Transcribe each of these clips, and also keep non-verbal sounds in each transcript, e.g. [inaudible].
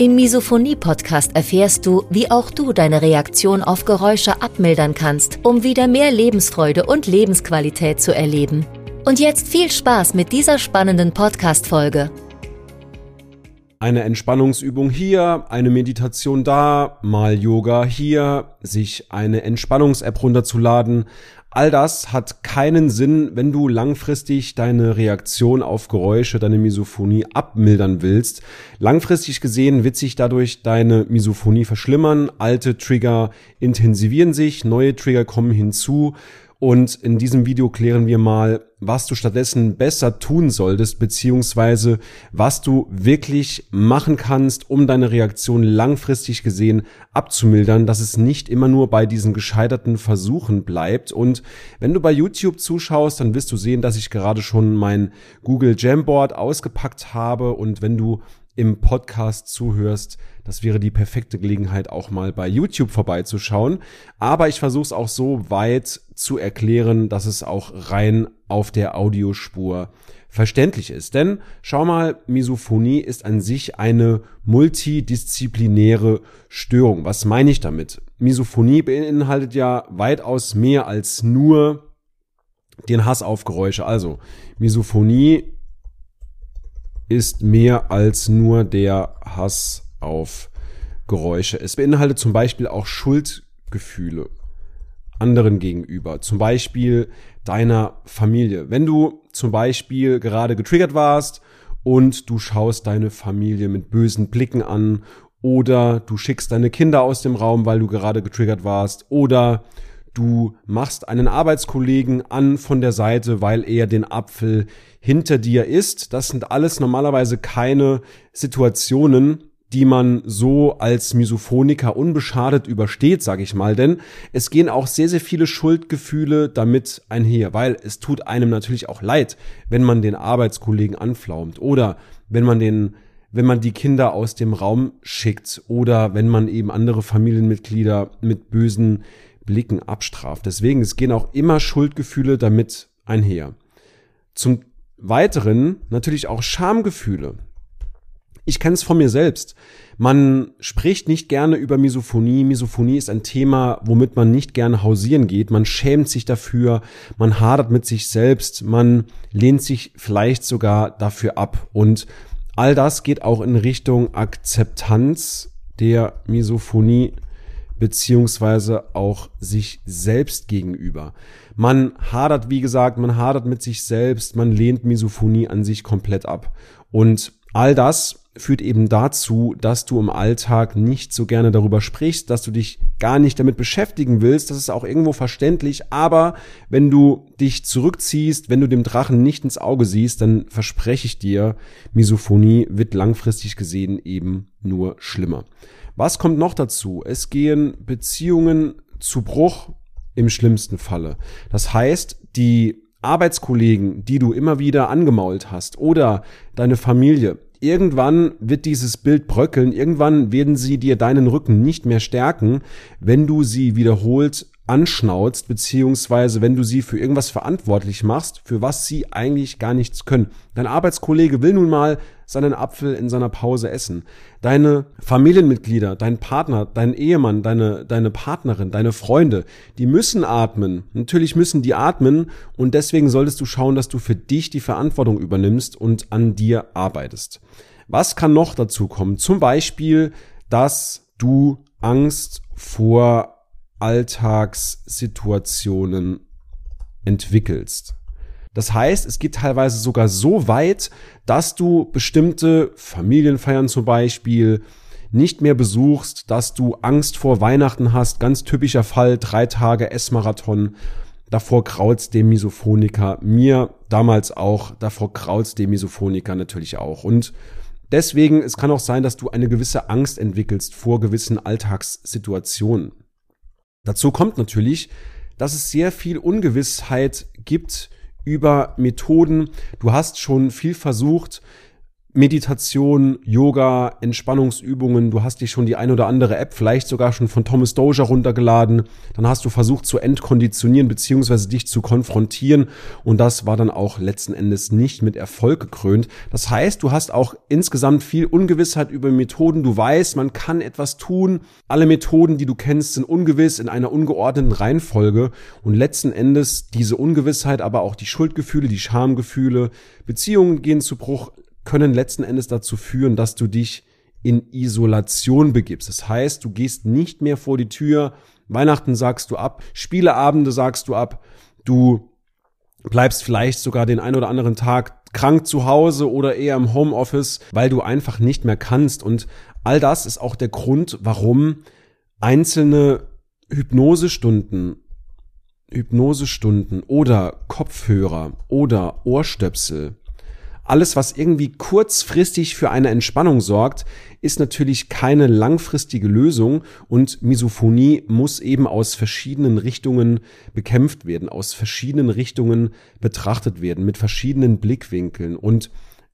Im Misophonie-Podcast erfährst du, wie auch du deine Reaktion auf Geräusche abmildern kannst, um wieder mehr Lebensfreude und Lebensqualität zu erleben. Und jetzt viel Spaß mit dieser spannenden Podcast-Folge. Eine Entspannungsübung hier, eine Meditation da, mal Yoga hier, sich eine Entspannungs-App runterzuladen, All das hat keinen Sinn, wenn du langfristig deine Reaktion auf Geräusche, deine Misophonie abmildern willst. Langfristig gesehen wird sich dadurch deine Misophonie verschlimmern, alte Trigger intensivieren sich, neue Trigger kommen hinzu und in diesem Video klären wir mal, was du stattdessen besser tun solltest, beziehungsweise was du wirklich machen kannst, um deine Reaktion langfristig gesehen abzumildern, dass es nicht immer nur bei diesen gescheiterten Versuchen bleibt. Und wenn du bei YouTube zuschaust, dann wirst du sehen, dass ich gerade schon mein Google Jamboard ausgepackt habe. Und wenn du im Podcast zuhörst, das wäre die perfekte Gelegenheit, auch mal bei YouTube vorbeizuschauen. Aber ich versuche es auch so weit zu erklären, dass es auch rein auf der Audiospur verständlich ist. Denn schau mal, Misophonie ist an sich eine multidisziplinäre Störung. Was meine ich damit? Misophonie beinhaltet ja weitaus mehr als nur den Hass auf Geräusche. Also Misophonie ist mehr als nur der Hass auf Geräusche. Es beinhaltet zum Beispiel auch Schuldgefühle anderen gegenüber, zum Beispiel deiner Familie. Wenn du zum Beispiel gerade getriggert warst und du schaust deine Familie mit bösen Blicken an oder du schickst deine Kinder aus dem Raum, weil du gerade getriggert warst oder du machst einen Arbeitskollegen an von der Seite, weil er den Apfel hinter dir isst. Das sind alles normalerweise keine Situationen, die man so als Misophoniker unbeschadet übersteht, sage ich mal, denn es gehen auch sehr, sehr viele Schuldgefühle damit einher, weil es tut einem natürlich auch leid, wenn man den Arbeitskollegen anflaumt oder wenn man den wenn man die Kinder aus dem Raum schickt oder wenn man eben andere Familienmitglieder mit bösen Blicken abstraft. Deswegen, es gehen auch immer Schuldgefühle damit einher. Zum Weiteren natürlich auch Schamgefühle. Ich kenne es von mir selbst. Man spricht nicht gerne über Misophonie. Misophonie ist ein Thema, womit man nicht gerne hausieren geht. Man schämt sich dafür, man hadert mit sich selbst, man lehnt sich vielleicht sogar dafür ab. Und all das geht auch in Richtung Akzeptanz der Misophonie beziehungsweise auch sich selbst gegenüber. Man hadert, wie gesagt, man hadert mit sich selbst, man lehnt Misophonie an sich komplett ab. Und all das führt eben dazu, dass du im Alltag nicht so gerne darüber sprichst, dass du dich gar nicht damit beschäftigen willst. Das ist auch irgendwo verständlich. Aber wenn du dich zurückziehst, wenn du dem Drachen nicht ins Auge siehst, dann verspreche ich dir, Misophonie wird langfristig gesehen eben nur schlimmer. Was kommt noch dazu? Es gehen Beziehungen zu Bruch im schlimmsten Falle. Das heißt, die Arbeitskollegen, die du immer wieder angemault hast oder deine Familie, Irgendwann wird dieses Bild bröckeln, irgendwann werden sie dir deinen Rücken nicht mehr stärken, wenn du sie wiederholt anschnauzt, beziehungsweise wenn du sie für irgendwas verantwortlich machst, für was sie eigentlich gar nichts können. Dein Arbeitskollege will nun mal seinen Apfel in seiner Pause essen. Deine Familienmitglieder, dein Partner, dein Ehemann, deine, deine Partnerin, deine Freunde, die müssen atmen. Natürlich müssen die atmen und deswegen solltest du schauen, dass du für dich die Verantwortung übernimmst und an dir arbeitest. Was kann noch dazu kommen? Zum Beispiel, dass du Angst vor Alltagssituationen entwickelst. Das heißt, es geht teilweise sogar so weit, dass du bestimmte Familienfeiern zum Beispiel nicht mehr besuchst, dass du Angst vor Weihnachten hast. Ganz typischer Fall, drei Tage Essmarathon. Davor kraut's dem Misophoniker. Mir damals auch. Davor kraut's dem Misophoniker natürlich auch. Und Deswegen, es kann auch sein, dass du eine gewisse Angst entwickelst vor gewissen Alltagssituationen. Dazu kommt natürlich, dass es sehr viel Ungewissheit gibt über Methoden. Du hast schon viel versucht, Meditation, Yoga, Entspannungsübungen, du hast dich schon die ein oder andere App vielleicht sogar schon von Thomas Dozier runtergeladen, dann hast du versucht zu entkonditionieren beziehungsweise dich zu konfrontieren. Und das war dann auch letzten Endes nicht mit Erfolg gekrönt. Das heißt, du hast auch insgesamt viel Ungewissheit über Methoden, du weißt, man kann etwas tun, alle Methoden, die du kennst, sind ungewiss in einer ungeordneten Reihenfolge. Und letzten Endes diese Ungewissheit, aber auch die Schuldgefühle, die Schamgefühle, Beziehungen gehen zu Bruch, können letzten Endes dazu führen, dass du dich in Isolation begibst. Das heißt, du gehst nicht mehr vor die Tür, Weihnachten sagst du ab, Spieleabende sagst du ab, du bleibst vielleicht sogar den ein oder anderen Tag krank zu Hause oder eher im Homeoffice, weil du einfach nicht mehr kannst. Und all das ist auch der Grund, warum einzelne Hypnosestunden, Hypnosestunden oder Kopfhörer oder Ohrstöpsel alles, was irgendwie kurzfristig für eine Entspannung sorgt, ist natürlich keine langfristige Lösung und Misophonie muss eben aus verschiedenen Richtungen bekämpft werden, aus verschiedenen Richtungen betrachtet werden, mit verschiedenen Blickwinkeln. Und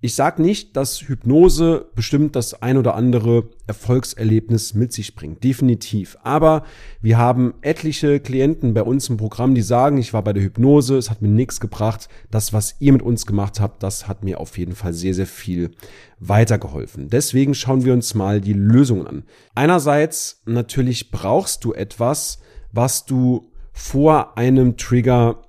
ich sage nicht, dass Hypnose bestimmt das ein oder andere Erfolgserlebnis mit sich bringt, definitiv. Aber wir haben etliche Klienten bei uns im Programm, die sagen, ich war bei der Hypnose, es hat mir nichts gebracht. Das, was ihr mit uns gemacht habt, das hat mir auf jeden Fall sehr, sehr viel weitergeholfen. Deswegen schauen wir uns mal die Lösungen an. Einerseits natürlich brauchst du etwas, was du vor einem Trigger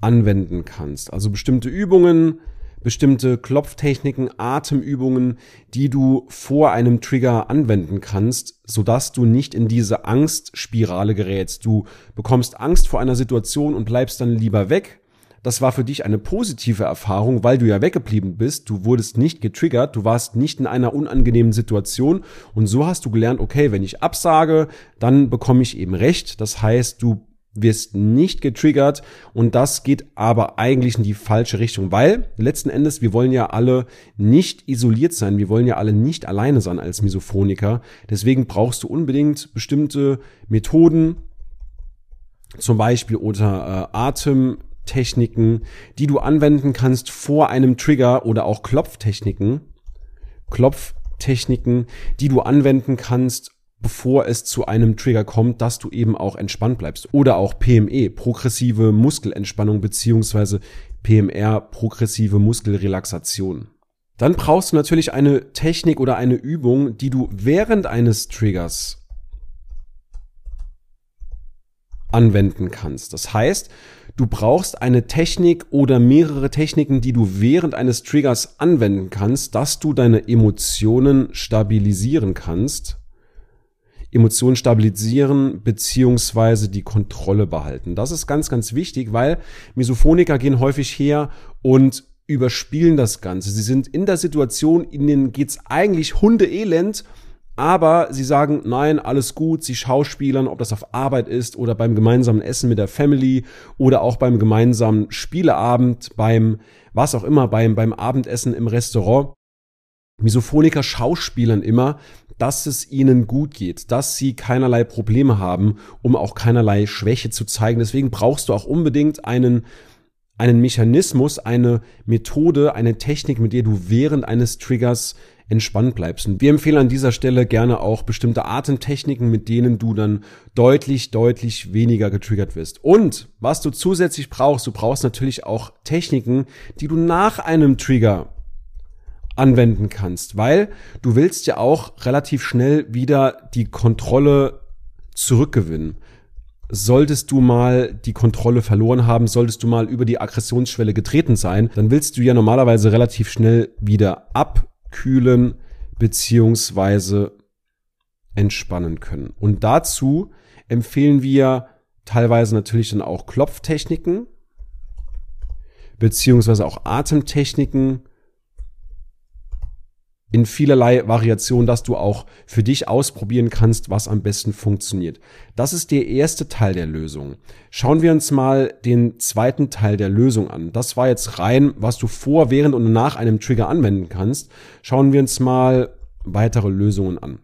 anwenden kannst. Also bestimmte Übungen, bestimmte Klopftechniken, Atemübungen, die du vor einem Trigger anwenden kannst, sodass du nicht in diese Angstspirale gerätst. Du bekommst Angst vor einer Situation und bleibst dann lieber weg. Das war für dich eine positive Erfahrung, weil du ja weggeblieben bist. Du wurdest nicht getriggert, du warst nicht in einer unangenehmen Situation und so hast du gelernt, okay, wenn ich absage, dann bekomme ich eben recht. Das heißt, du wirst nicht getriggert und das geht aber eigentlich in die falsche Richtung, weil letzten Endes, wir wollen ja alle nicht isoliert sein, wir wollen ja alle nicht alleine sein als Misophoniker. Deswegen brauchst du unbedingt bestimmte Methoden, zum Beispiel unter äh, Atemtechniken, die du anwenden kannst vor einem Trigger oder auch Klopftechniken, Klopftechniken, die du anwenden kannst, bevor es zu einem Trigger kommt, dass du eben auch entspannt bleibst. Oder auch PME, progressive Muskelentspannung beziehungsweise PMR, progressive Muskelrelaxation. Dann brauchst du natürlich eine Technik oder eine Übung, die du während eines Triggers anwenden kannst. Das heißt, du brauchst eine Technik oder mehrere Techniken, die du während eines Triggers anwenden kannst, dass du deine Emotionen stabilisieren kannst Emotionen stabilisieren beziehungsweise die Kontrolle behalten. Das ist ganz, ganz wichtig, weil Misophoniker gehen häufig her und überspielen das Ganze. Sie sind in der Situation, ihnen geht's eigentlich hundeelend, aber sie sagen, nein, alles gut, sie schauspielern, ob das auf Arbeit ist oder beim gemeinsamen Essen mit der Family oder auch beim gemeinsamen Spieleabend, beim was auch immer, beim, beim Abendessen im Restaurant. Misophoniker schauspielern immer, dass es ihnen gut geht, dass sie keinerlei Probleme haben, um auch keinerlei Schwäche zu zeigen. Deswegen brauchst du auch unbedingt einen einen Mechanismus, eine Methode, eine Technik, mit der du während eines Triggers entspannt bleibst. Und wir empfehlen an dieser Stelle gerne auch bestimmte Atemtechniken, mit denen du dann deutlich, deutlich weniger getriggert wirst. Und was du zusätzlich brauchst, du brauchst natürlich auch Techniken, die du nach einem Trigger anwenden kannst, weil du willst ja auch relativ schnell wieder die Kontrolle zurückgewinnen. Solltest du mal die Kontrolle verloren haben, solltest du mal über die Aggressionsschwelle getreten sein, dann willst du ja normalerweise relativ schnell wieder abkühlen beziehungsweise entspannen können. Und dazu empfehlen wir teilweise natürlich dann auch Klopftechniken beziehungsweise auch Atemtechniken, in vielerlei Variationen, dass du auch für dich ausprobieren kannst, was am besten funktioniert. Das ist der erste Teil der Lösung. Schauen wir uns mal den zweiten Teil der Lösung an. Das war jetzt rein, was du vor, während und nach einem Trigger anwenden kannst. Schauen wir uns mal weitere Lösungen an.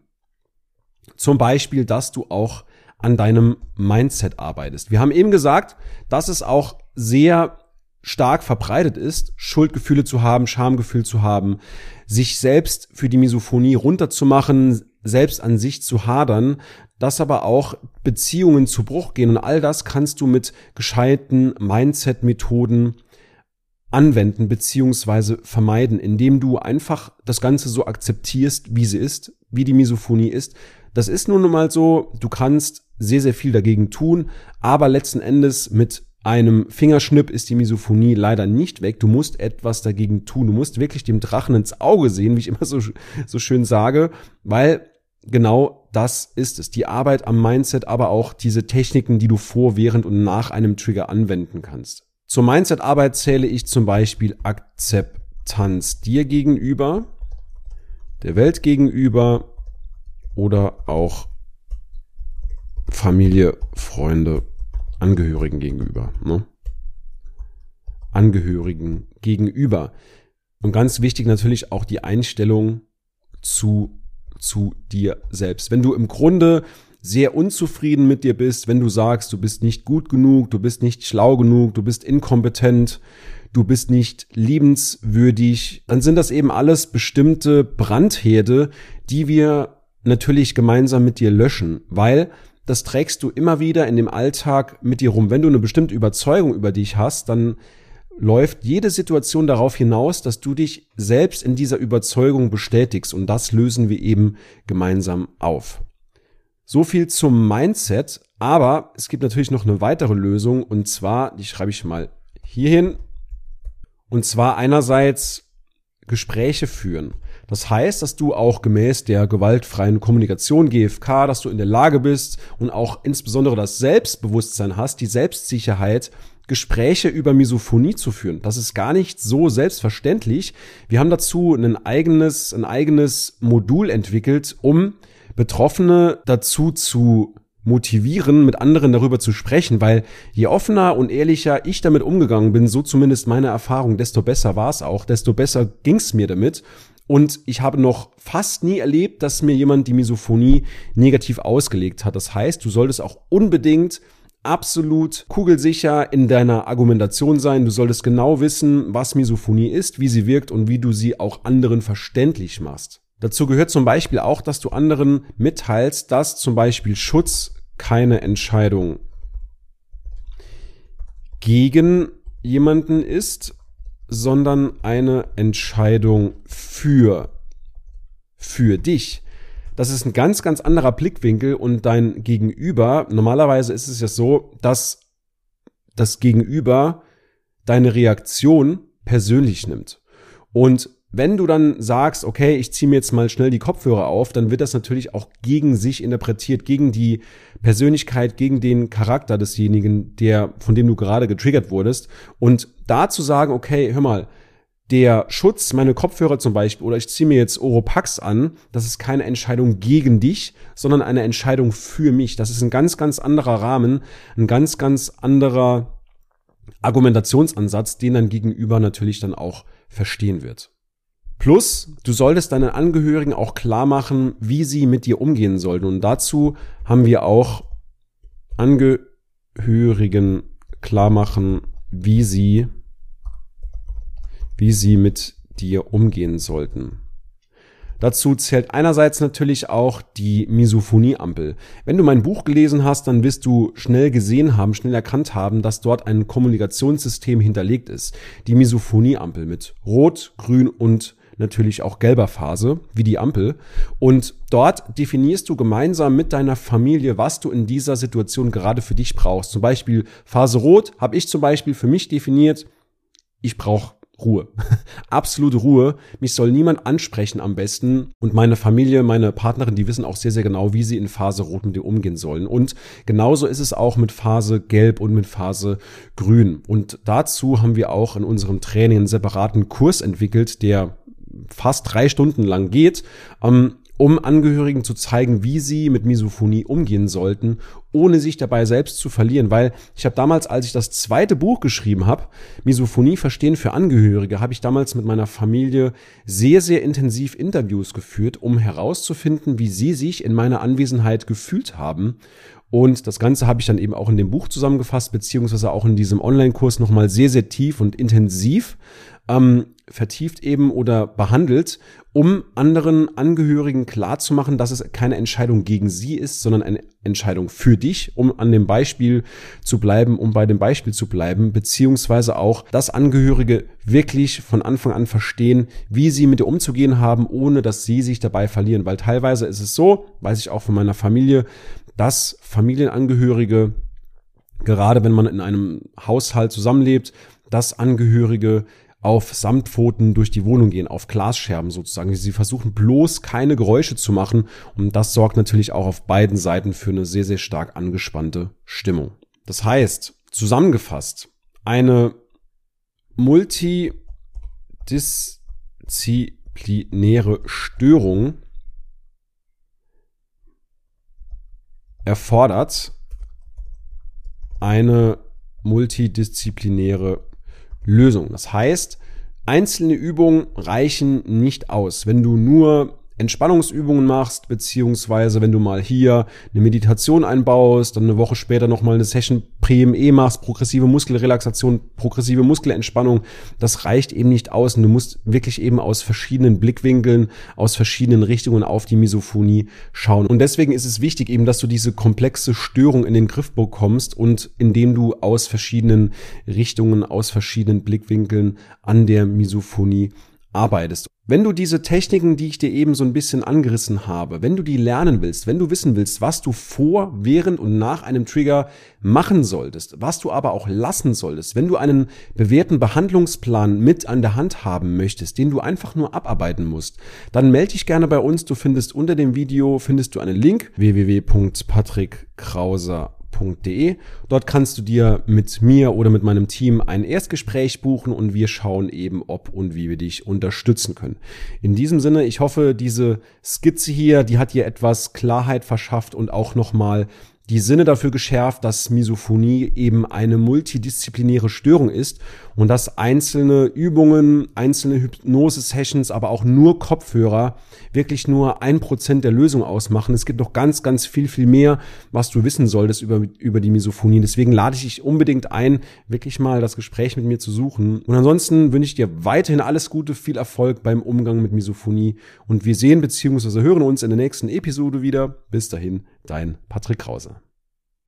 Zum Beispiel, dass du auch an deinem Mindset arbeitest. Wir haben eben gesagt, dass es auch sehr stark verbreitet ist, Schuldgefühle zu haben, Schamgefühl zu haben, sich selbst für die Misophonie runterzumachen, selbst an sich zu hadern, dass aber auch Beziehungen zu Bruch gehen und all das kannst du mit gescheiten Mindset-Methoden anwenden beziehungsweise vermeiden, indem du einfach das Ganze so akzeptierst, wie sie ist, wie die Misophonie ist. Das ist nun mal so, du kannst sehr, sehr viel dagegen tun, aber letzten Endes mit einem Fingerschnipp ist die Misophonie leider nicht weg. Du musst etwas dagegen tun. Du musst wirklich dem Drachen ins Auge sehen, wie ich immer so, so schön sage, weil genau das ist es. Die Arbeit am Mindset, aber auch diese Techniken, die du vor, während und nach einem Trigger anwenden kannst. Zur Mindset-Arbeit zähle ich zum Beispiel Akzeptanz dir gegenüber, der Welt gegenüber oder auch Familie, Freunde Angehörigen gegenüber. Ne? Angehörigen gegenüber. Und ganz wichtig natürlich auch die Einstellung zu, zu dir selbst. Wenn du im Grunde sehr unzufrieden mit dir bist, wenn du sagst, du bist nicht gut genug, du bist nicht schlau genug, du bist inkompetent, du bist nicht liebenswürdig, dann sind das eben alles bestimmte Brandherde, die wir natürlich gemeinsam mit dir löschen, weil das trägst du immer wieder in dem Alltag mit dir rum. Wenn du eine bestimmte Überzeugung über dich hast, dann läuft jede Situation darauf hinaus, dass du dich selbst in dieser Überzeugung bestätigst und das lösen wir eben gemeinsam auf. So viel zum Mindset, aber es gibt natürlich noch eine weitere Lösung und zwar, die schreibe ich mal hierhin, und zwar einerseits Gespräche führen. Das heißt, dass du auch gemäß der gewaltfreien Kommunikation GFK, dass du in der Lage bist und auch insbesondere das Selbstbewusstsein hast, die Selbstsicherheit, Gespräche über Misophonie zu führen. Das ist gar nicht so selbstverständlich. Wir haben dazu ein eigenes, ein eigenes Modul entwickelt, um Betroffene dazu zu motivieren, mit anderen darüber zu sprechen, weil je offener und ehrlicher ich damit umgegangen bin, so zumindest meine Erfahrung, desto besser war es auch, desto besser ging es mir damit. Und ich habe noch fast nie erlebt, dass mir jemand die Misophonie negativ ausgelegt hat. Das heißt, du solltest auch unbedingt absolut kugelsicher in deiner Argumentation sein. Du solltest genau wissen, was Misophonie ist, wie sie wirkt und wie du sie auch anderen verständlich machst. Dazu gehört zum Beispiel auch, dass du anderen mitteilst, dass zum Beispiel Schutz keine Entscheidung gegen jemanden ist, sondern eine Entscheidung für, für dich. Das ist ein ganz, ganz anderer Blickwinkel und dein Gegenüber, normalerweise ist es ja so, dass das Gegenüber deine Reaktion persönlich nimmt. Und wenn du dann sagst, okay, ich ziehe mir jetzt mal schnell die Kopfhörer auf, dann wird das natürlich auch gegen sich interpretiert, gegen die Persönlichkeit, gegen den Charakter desjenigen, der, von dem du gerade getriggert wurdest. Und da zu sagen, okay, hör mal, der Schutz, meine Kopfhörer zum Beispiel, oder ich ziehe mir jetzt Oropax an, das ist keine Entscheidung gegen dich, sondern eine Entscheidung für mich. Das ist ein ganz, ganz anderer Rahmen, ein ganz, ganz anderer Argumentationsansatz, den dein Gegenüber natürlich dann auch verstehen wird. Plus, du solltest deinen Angehörigen auch klar machen, wie sie mit dir umgehen sollten. Und dazu haben wir auch Angehörigen klar machen, wie sie, wie sie mit dir umgehen sollten. Dazu zählt einerseits natürlich auch die Misophonieampel. Wenn du mein Buch gelesen hast, dann wirst du schnell gesehen haben, schnell erkannt haben, dass dort ein Kommunikationssystem hinterlegt ist. Die Misophonieampel mit Rot, Grün und natürlich auch gelber Phase, wie die Ampel. Und dort definierst du gemeinsam mit deiner Familie, was du in dieser Situation gerade für dich brauchst. Zum Beispiel Phase Rot habe ich zum Beispiel für mich definiert, ich brauche Ruhe. [laughs] Absolute Ruhe. Mich soll niemand ansprechen am besten. Und meine Familie, meine Partnerin, die wissen auch sehr, sehr genau, wie sie in Phase Rot mit dir umgehen sollen. Und genauso ist es auch mit Phase Gelb und mit Phase Grün. Und dazu haben wir auch in unserem Training einen separaten Kurs entwickelt, der fast drei Stunden lang geht. Ähm, um Angehörigen zu zeigen, wie sie mit Misophonie umgehen sollten, ohne sich dabei selbst zu verlieren. Weil ich habe damals, als ich das zweite Buch geschrieben habe, Misophonie verstehen für Angehörige, habe ich damals mit meiner Familie sehr, sehr intensiv Interviews geführt, um herauszufinden, wie sie sich in meiner Anwesenheit gefühlt haben. Und das Ganze habe ich dann eben auch in dem Buch zusammengefasst, beziehungsweise auch in diesem Online-Kurs nochmal sehr, sehr tief und intensiv ähm, vertieft eben oder behandelt, um anderen Angehörigen klarzumachen, dass es keine Entscheidung gegen sie ist, sondern eine Entscheidung für dich, um an dem Beispiel zu bleiben, um bei dem Beispiel zu bleiben, beziehungsweise auch, dass Angehörige wirklich von Anfang an verstehen, wie sie mit dir umzugehen haben, ohne dass sie sich dabei verlieren. Weil teilweise ist es so, weiß ich auch von meiner Familie, dass Familienangehörige, gerade wenn man in einem Haushalt zusammenlebt, dass Angehörige auf Samtpfoten durch die Wohnung gehen, auf Glasscherben sozusagen. Sie versuchen bloß keine Geräusche zu machen und das sorgt natürlich auch auf beiden Seiten für eine sehr, sehr stark angespannte Stimmung. Das heißt, zusammengefasst, eine multidisziplinäre Störung erfordert eine multidisziplinäre Lösung. Das heißt, einzelne Übungen reichen nicht aus. Wenn du nur Entspannungsübungen machst, beziehungsweise wenn du mal hier eine Meditation einbaust, dann eine Woche später nochmal eine Session PME machst, progressive Muskelrelaxation, progressive Muskelentspannung, das reicht eben nicht aus. Und du musst wirklich eben aus verschiedenen Blickwinkeln, aus verschiedenen Richtungen auf die Misophonie schauen. Und deswegen ist es wichtig eben, dass du diese komplexe Störung in den Griff bekommst und indem du aus verschiedenen Richtungen, aus verschiedenen Blickwinkeln an der Misophonie arbeitest. Wenn du diese Techniken, die ich dir eben so ein bisschen angerissen habe, wenn du die lernen willst, wenn du wissen willst, was du vor, während und nach einem Trigger machen solltest, was du aber auch lassen solltest, wenn du einen bewährten Behandlungsplan mit an der Hand haben möchtest, den du einfach nur abarbeiten musst, dann melde dich gerne bei uns. Du findest unter dem Video findest du einen Link www.patrickkrauser.com www.ecom.de. Dort kannst du dir mit mir oder mit meinem Team ein Erstgespräch buchen und wir schauen eben, ob und wie wir dich unterstützen können. In diesem Sinne, ich hoffe, diese Skizze hier, die hat dir etwas Klarheit verschafft und auch nochmal die Sinne dafür geschärft, dass Misophonie eben eine multidisziplinäre Störung ist und dass einzelne Übungen, einzelne Hypnose-Sessions, aber auch nur Kopfhörer wirklich nur ein Prozent der Lösung ausmachen. Es gibt noch ganz, ganz viel, viel mehr, was du wissen solltest über, über die Misophonie. Deswegen lade ich dich unbedingt ein, wirklich mal das Gespräch mit mir zu suchen. Und ansonsten wünsche ich dir weiterhin alles Gute, viel Erfolg beim Umgang mit Misophonie und wir sehen bzw. hören uns in der nächsten Episode wieder. Bis dahin, dein Patrick Krause.